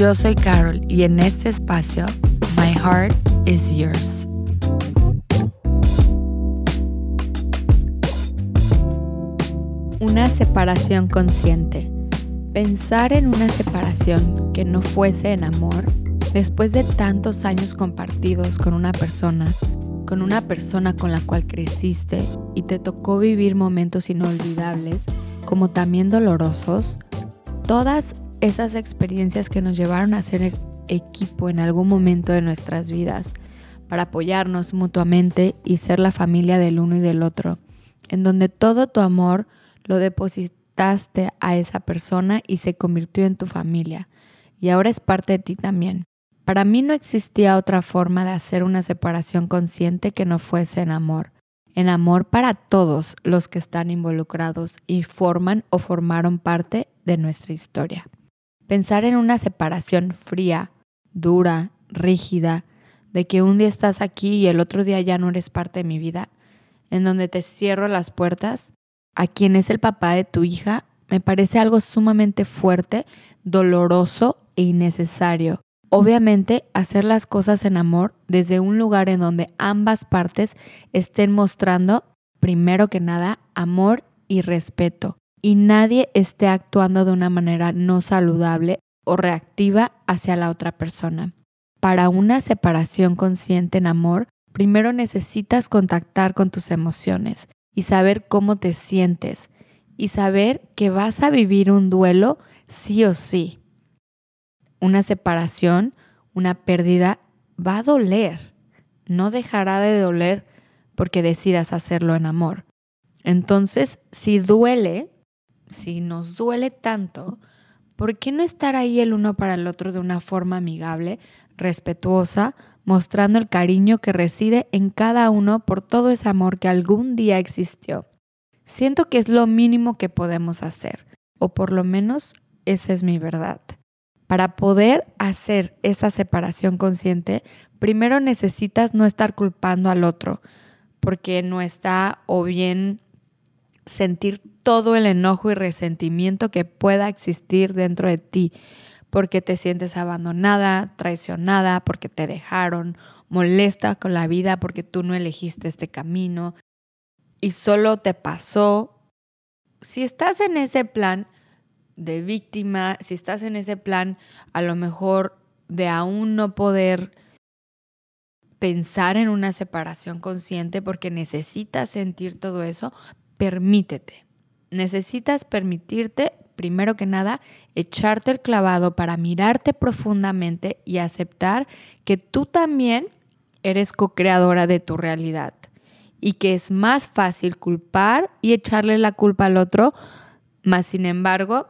Yo soy Carol y en este espacio, My Heart is Yours. Una separación consciente. Pensar en una separación que no fuese en amor, después de tantos años compartidos con una persona, con una persona con la cual creciste y te tocó vivir momentos inolvidables, como también dolorosos, todas esas experiencias que nos llevaron a ser equipo en algún momento de nuestras vidas, para apoyarnos mutuamente y ser la familia del uno y del otro, en donde todo tu amor lo depositaste a esa persona y se convirtió en tu familia y ahora es parte de ti también. Para mí no existía otra forma de hacer una separación consciente que no fuese en amor. En amor para todos los que están involucrados y forman o formaron parte de nuestra historia. Pensar en una separación fría, dura, rígida, de que un día estás aquí y el otro día ya no eres parte de mi vida, en donde te cierro las puertas, a quien es el papá de tu hija, me parece algo sumamente fuerte, doloroso e innecesario. Obviamente, hacer las cosas en amor desde un lugar en donde ambas partes estén mostrando, primero que nada, amor y respeto, y nadie esté actuando de una manera no saludable o reactiva hacia la otra persona. Para una separación consciente en amor, primero necesitas contactar con tus emociones, y saber cómo te sientes y saber que vas a vivir un duelo sí o sí. Una separación, una pérdida, va a doler. No dejará de doler porque decidas hacerlo en amor. Entonces, si duele, si nos duele tanto, ¿por qué no estar ahí el uno para el otro de una forma amigable, respetuosa, mostrando el cariño que reside en cada uno por todo ese amor que algún día existió. Siento que es lo mínimo que podemos hacer, o por lo menos esa es mi verdad. Para poder hacer esa separación consciente, primero necesitas no estar culpando al otro, porque no está o bien sentir todo el enojo y resentimiento que pueda existir dentro de ti, porque te sientes abandonada, traicionada, porque te dejaron, molesta con la vida porque tú no elegiste este camino y solo te pasó. Si estás en ese plan de víctima, si estás en ese plan a lo mejor de aún no poder pensar en una separación consciente porque necesitas sentir todo eso, permítete. Necesitas permitirte primero que nada, echarte el clavado para mirarte profundamente y aceptar que tú también eres co-creadora de tu realidad y que es más fácil culpar y echarle la culpa al otro, más sin embargo,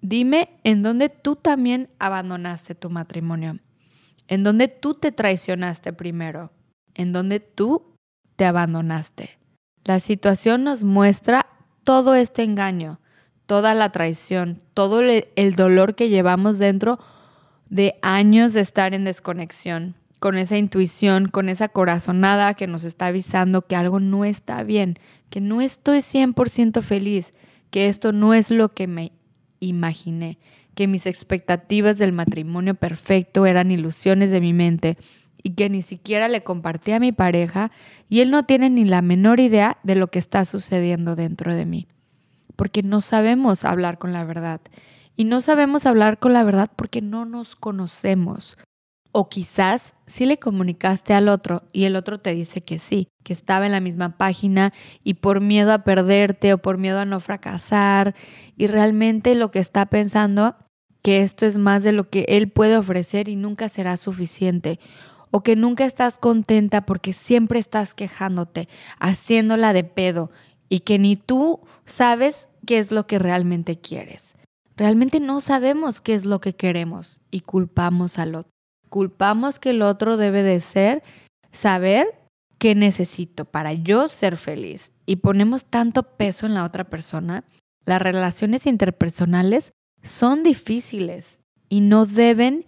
dime en dónde tú también abandonaste tu matrimonio, en dónde tú te traicionaste primero, en dónde tú te abandonaste. La situación nos muestra todo este engaño, toda la traición, todo el dolor que llevamos dentro de años de estar en desconexión, con esa intuición, con esa corazonada que nos está avisando que algo no está bien, que no estoy 100% feliz, que esto no es lo que me imaginé, que mis expectativas del matrimonio perfecto eran ilusiones de mi mente y que ni siquiera le compartí a mi pareja y él no tiene ni la menor idea de lo que está sucediendo dentro de mí porque no sabemos hablar con la verdad. Y no sabemos hablar con la verdad porque no nos conocemos. O quizás sí le comunicaste al otro y el otro te dice que sí, que estaba en la misma página y por miedo a perderte o por miedo a no fracasar y realmente lo que está pensando que esto es más de lo que él puede ofrecer y nunca será suficiente o que nunca estás contenta porque siempre estás quejándote, haciéndola de pedo y que ni tú sabes qué es lo que realmente quieres. Realmente no sabemos qué es lo que queremos y culpamos al otro. culpamos que el otro debe de ser saber qué necesito para yo ser feliz y ponemos tanto peso en la otra persona, las relaciones interpersonales son difíciles y no deben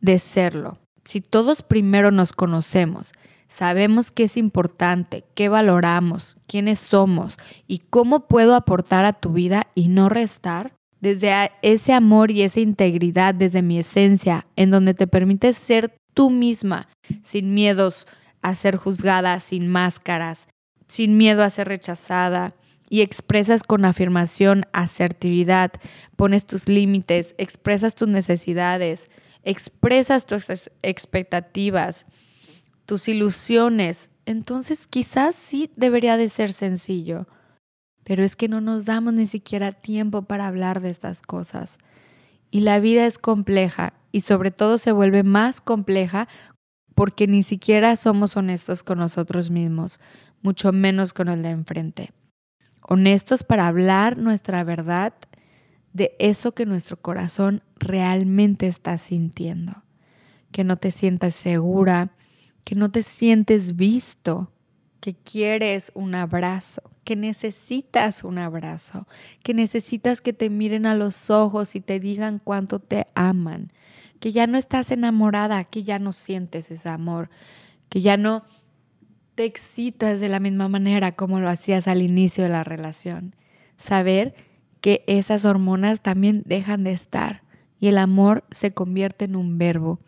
de serlo. Si todos primero nos conocemos, sabemos qué es importante, qué valoramos, quiénes somos y cómo puedo aportar a tu vida y no restar, desde ese amor y esa integridad, desde mi esencia, en donde te permites ser tú misma, sin miedos a ser juzgada, sin máscaras, sin miedo a ser rechazada, y expresas con afirmación, asertividad, pones tus límites, expresas tus necesidades, expresas tus expectativas, tus ilusiones, entonces quizás sí debería de ser sencillo. Pero es que no nos damos ni siquiera tiempo para hablar de estas cosas. Y la vida es compleja y sobre todo se vuelve más compleja porque ni siquiera somos honestos con nosotros mismos, mucho menos con el de enfrente. Honestos para hablar nuestra verdad de eso que nuestro corazón realmente está sintiendo. Que no te sientas segura, que no te sientes visto, que quieres un abrazo, que necesitas un abrazo, que necesitas que te miren a los ojos y te digan cuánto te aman, que ya no estás enamorada, que ya no sientes ese amor, que ya no te excitas de la misma manera como lo hacías al inicio de la relación. Saber que esas hormonas también dejan de estar y el amor se convierte en un verbo,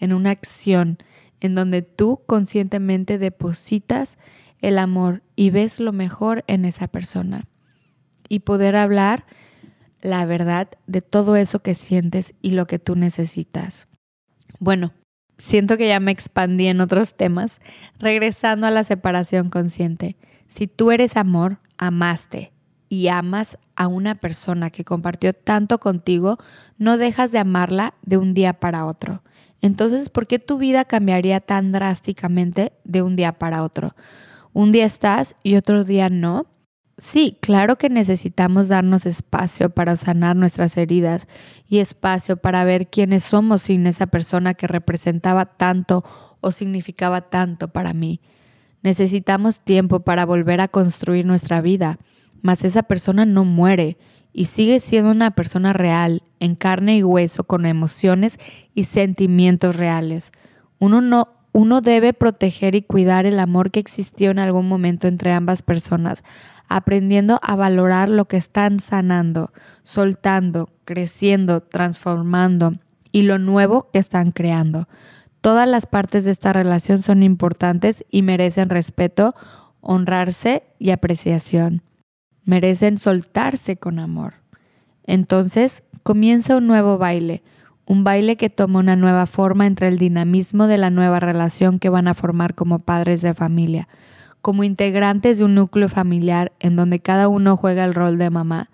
en una acción, en donde tú conscientemente depositas el amor y ves lo mejor en esa persona. Y poder hablar la verdad de todo eso que sientes y lo que tú necesitas. Bueno, siento que ya me expandí en otros temas, regresando a la separación consciente. Si tú eres amor, amaste y amas a una persona que compartió tanto contigo, no dejas de amarla de un día para otro. Entonces, ¿por qué tu vida cambiaría tan drásticamente de un día para otro? Un día estás y otro día no. Sí, claro que necesitamos darnos espacio para sanar nuestras heridas y espacio para ver quiénes somos sin esa persona que representaba tanto o significaba tanto para mí. Necesitamos tiempo para volver a construir nuestra vida, mas esa persona no muere y sigue siendo una persona real, en carne y hueso, con emociones y sentimientos reales. Uno no uno debe proteger y cuidar el amor que existió en algún momento entre ambas personas, aprendiendo a valorar lo que están sanando, soltando, creciendo, transformando y lo nuevo que están creando. Todas las partes de esta relación son importantes y merecen respeto, honrarse y apreciación merecen soltarse con amor. Entonces comienza un nuevo baile, un baile que toma una nueva forma entre el dinamismo de la nueva relación que van a formar como padres de familia, como integrantes de un núcleo familiar en donde cada uno juega el rol de mamá,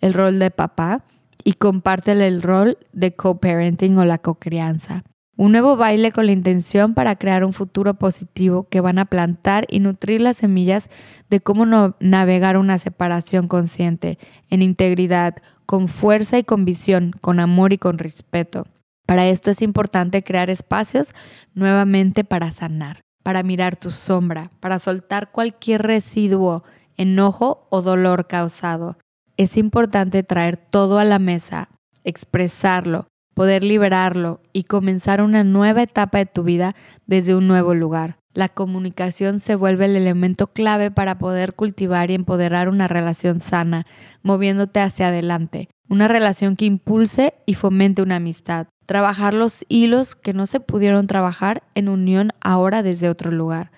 el rol de papá y comparte el rol de co-parenting o la co-crianza. Un nuevo baile con la intención para crear un futuro positivo que van a plantar y nutrir las semillas de cómo navegar una separación consciente, en integridad, con fuerza y con visión, con amor y con respeto. Para esto es importante crear espacios nuevamente para sanar, para mirar tu sombra, para soltar cualquier residuo, enojo o dolor causado. Es importante traer todo a la mesa, expresarlo, poder liberarlo y comenzar una nueva etapa de tu vida desde un nuevo lugar. La comunicación se vuelve el elemento clave para poder cultivar y empoderar una relación sana, moviéndote hacia adelante. Una relación que impulse y fomente una amistad. Trabajar los hilos que no se pudieron trabajar en unión ahora desde otro lugar.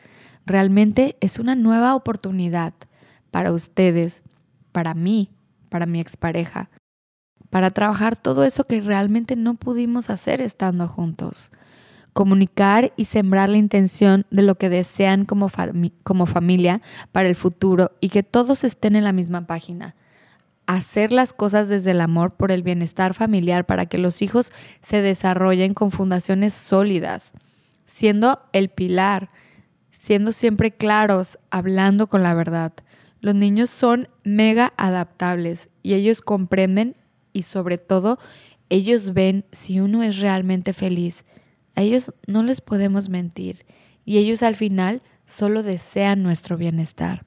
Realmente es una nueva oportunidad para ustedes, para mí, para mi expareja, para trabajar todo eso que realmente no pudimos hacer estando juntos. Comunicar y sembrar la intención de lo que desean como, como familia para el futuro y que todos estén en la misma página. Hacer las cosas desde el amor por el bienestar familiar para que los hijos se desarrollen con fundaciones sólidas, siendo el pilar, siendo siempre claros, hablando con la verdad. Los niños son mega adaptables y ellos comprenden y sobre todo ellos ven si uno es realmente feliz, A ellos no les podemos mentir y ellos al final solo desean nuestro bienestar.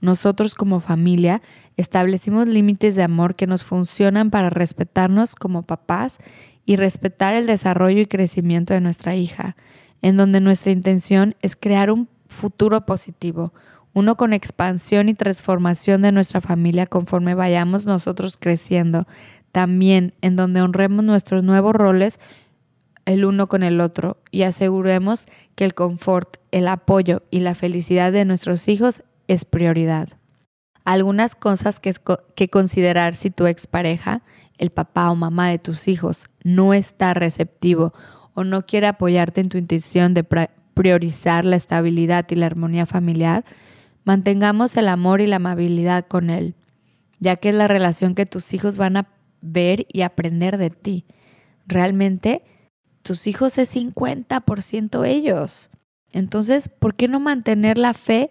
Nosotros como familia establecimos límites de amor que nos funcionan para respetarnos como papás y respetar el desarrollo y crecimiento de nuestra hija, en donde nuestra intención es crear un futuro positivo, uno con expansión y transformación de nuestra familia conforme vayamos nosotros creciendo, también en donde honremos nuestros nuevos roles el uno con el otro y aseguremos que el confort, el apoyo y la felicidad de nuestros hijos es prioridad. Algunas cosas que, considerar si tu expareja, el papá o mamá de tus hijos, no está receptivo o no quiere apoyarte en tu intención de priorizar la estabilidad y la armonía familiar, mantengamos el amor y la amabilidad con él, ya que es la relación que tus hijos van a ver y aprender de ti. Realmente, tus hijos es 50% ellos. Entonces, ¿por qué no mantener la fe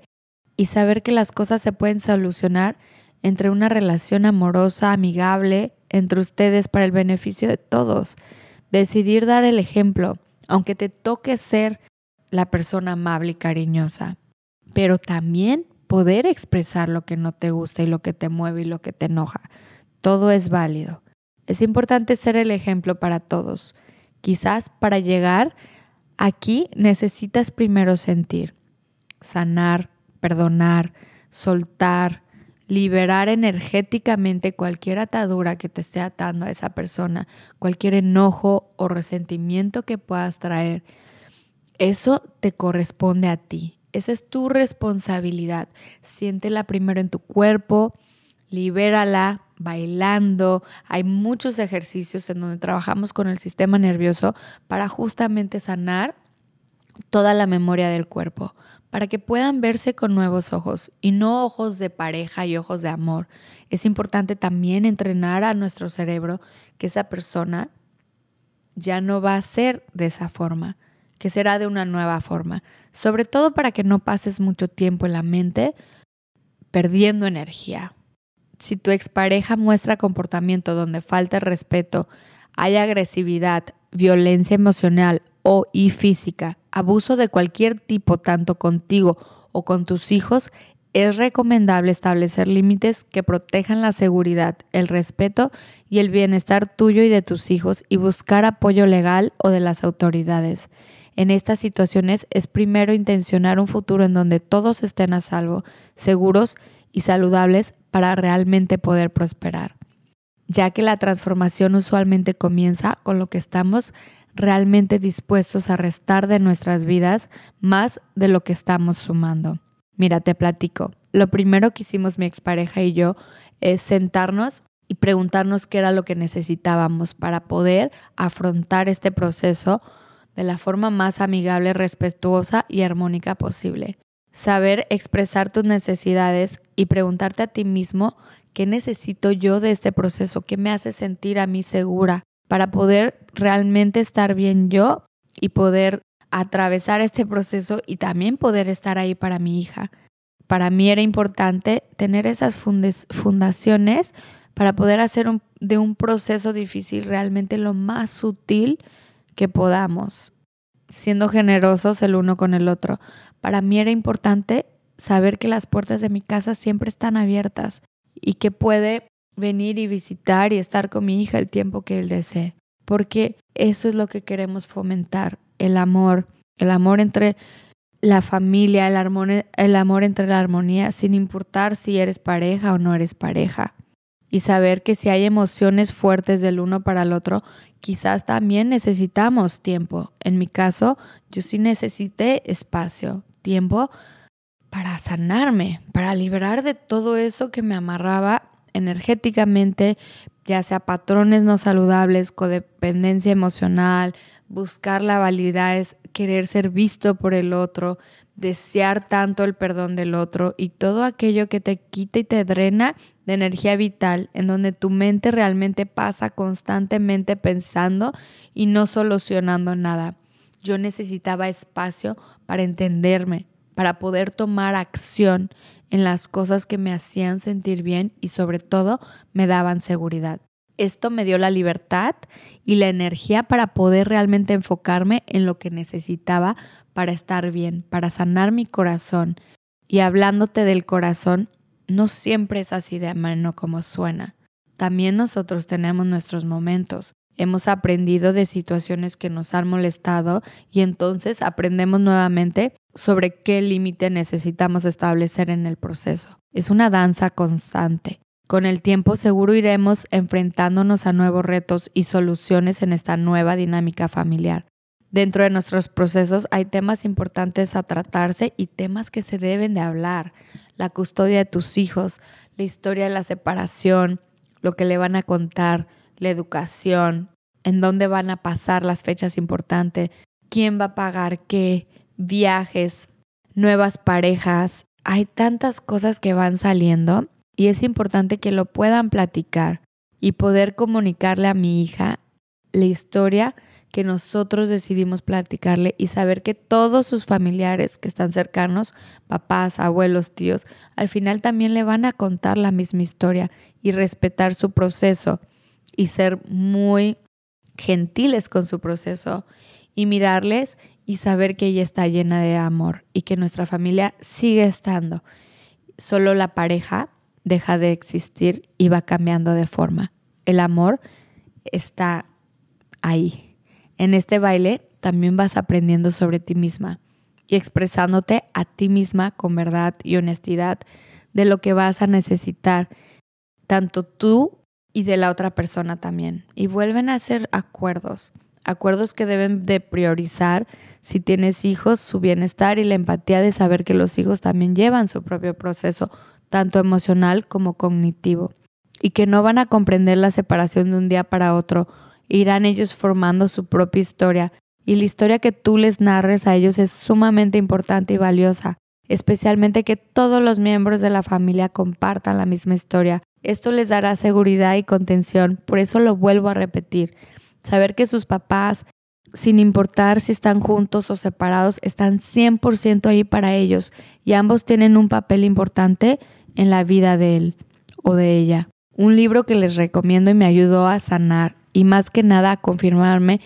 y saber que las cosas se pueden solucionar entre una relación amorosa, amigable, entre ustedes para el beneficio de todos? Decidir dar el ejemplo, aunque te toque ser la persona amable y cariñosa, pero también poder expresar lo que no te gusta y lo que te mueve y lo que te enoja. Todo es válido. Es importante ser el ejemplo para todos. Quizás para llegar aquí necesitas primero sentir, sanar, perdonar, soltar, liberar energéticamente cualquier atadura que te esté atando a esa persona, cualquier enojo o resentimiento que puedas traer. Eso te corresponde a ti. Esa es tu responsabilidad. Siéntela primero en tu cuerpo, libérala bailando. Hay muchos ejercicios en donde trabajamos con el sistema nervioso para justamente sanar toda la memoria del cuerpo, para que puedan verse con nuevos ojos y no ojos de pareja y ojos de amor. Es importante también entrenar a nuestro cerebro que esa persona ya no va a ser de esa forma, que será de una nueva forma, sobre todo para que no pases mucho tiempo en la mente perdiendo energía, si tu expareja muestra comportamiento donde falta respeto, hay agresividad, violencia emocional o y física, abuso de cualquier tipo tanto contigo o con tus hijos, es recomendable establecer límites que protejan la seguridad, el respeto y el bienestar tuyo y de tus hijos y buscar apoyo legal o de las autoridades. En estas situaciones es primero intencionar un futuro en donde todos estén a salvo, seguros y saludables para realmente poder prosperar, ya que la transformación usualmente comienza con lo que estamos realmente dispuestos a restar de nuestras vidas más de lo que estamos sumando. Mira, te platico. Lo primero que hicimos mi expareja y yo es sentarnos y preguntarnos qué era lo que necesitábamos para poder afrontar este proceso de la forma más amigable, respetuosa y armónica posible. Saber expresar tus necesidades y preguntarte a ti mismo qué necesito yo de este proceso, qué me hace sentir a mí segura para poder realmente estar bien yo y poder atravesar este proceso y también poder estar ahí para mi hija. Para mí era importante tener esas fundaciones para poder hacer de un proceso difícil realmente lo más sutil que podamos, siendo generosos el uno con el otro. Para mí era importante saber que las puertas de mi casa siempre están abiertas y que puede venir y visitar y estar con mi hija el tiempo que él desee, porque eso es lo que queremos fomentar, el amor, el amor entre la familia, el el amor entre la armonía, sin importar si eres pareja o no eres pareja. Y saber que si hay emociones fuertes del uno para el otro, quizás también necesitamos tiempo. En mi caso, yo sí necesité espacio, tiempo para sanarme, para liberar de todo eso que me amarraba energéticamente, ya sea patrones no saludables, codependencia emocional, buscar la validad, es querer ser visto por el otro, desear tanto el perdón del otro y todo aquello que te quita y te drena de energía vital, en donde tu mente realmente pasa constantemente pensando y no solucionando nada. Yo necesitaba espacio para entenderme, para poder tomar acción en las cosas que me hacían sentir bien y sobre todo me daban seguridad. Esto me dio la libertad y la energía para poder realmente enfocarme en lo que necesitaba para estar bien, para sanar mi corazón. Y hablándote del corazón, no siempre es así de mano como suena. También nosotros tenemos nuestros momentos. Hemos aprendido de situaciones que nos han molestado y entonces aprendemos nuevamente sobre qué límite necesitamos establecer en el proceso. Es una danza constante. Con el tiempo seguro iremos enfrentándonos a nuevos retos y soluciones en esta nueva dinámica familiar. Dentro de nuestros procesos hay temas importantes a tratarse y temas que se deben de hablar. La custodia de tus hijos, la historia de la separación, lo que le van a contar, la educación, en dónde van a pasar las fechas importantes, quién va a pagar qué, viajes, nuevas parejas. Hay tantas cosas que van saliendo y es importante que lo puedan platicar y poder comunicarle a mi hija la historia que nosotros decidimos platicarle y saber que todos sus familiares que están cercanos, papás, abuelos, tíos, al final también le van a contar la misma historia y respetar su proceso y ser muy gentiles con su proceso y mirarles y saber que ella está llena de amor y que nuestra familia sigue estando. Solo la pareja deja de existir y va cambiando de forma. El amor está ahí. En este baile también vas aprendiendo sobre ti misma y expresándote a ti misma con verdad y honestidad de lo que vas a necesitar, tanto tú y de la otra persona también. Y vuelven a hacer acuerdos, acuerdos que deben de priorizar si tienes hijos, su bienestar y la empatía de saber que los hijos también llevan su propio proceso tanto emocional como cognitivo, y que no van a comprender la separación de un día para otro, irán ellos formando su propia historia, y la historia que tú les narres a ellos es sumamente importante y valiosa, especialmente que todos los miembros de la familia compartan la misma historia. Esto les dará seguridad y contención, por eso lo vuelvo a repetir. Saber que sus papás, sin importar si están juntos o separados, están 100% ahí para ellos y ambos tienen un papel importante en la vida de él o de ella. Un libro que les recomiendo y me ayudó a sanar y más que nada a confirmarme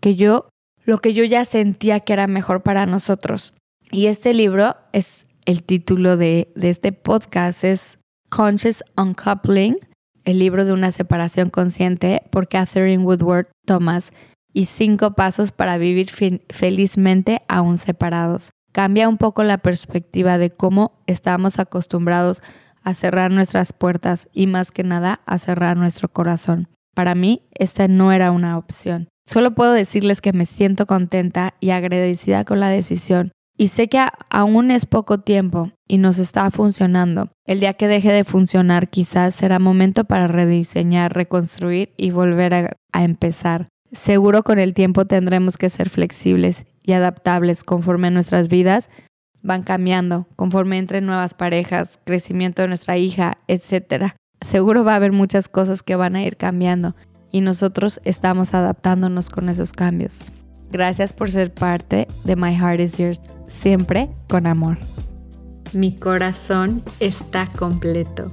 que yo, lo que yo ya sentía que era mejor para nosotros. Y este libro es el título de, de este podcast, es Conscious Uncoupling, el libro de una separación consciente por Catherine Woodward Thomas y cinco pasos para vivir felizmente aún separados cambia un poco la perspectiva de cómo estamos acostumbrados a cerrar nuestras puertas y más que nada a cerrar nuestro corazón. Para mí, esta no era una opción. Solo puedo decirles que me siento contenta y agradecida con la decisión y sé que aún es poco tiempo y nos está funcionando. El día que deje de funcionar quizás será momento para rediseñar, reconstruir y volver a, a empezar. Seguro con el tiempo tendremos que ser flexibles y adaptables conforme nuestras vidas van cambiando, conforme entre nuevas parejas, crecimiento de nuestra hija, etc. Seguro va a haber muchas cosas que van a ir cambiando y nosotros estamos adaptándonos con esos cambios. Gracias por ser parte de My Heart is Yours, siempre con amor. Mi corazón está completo.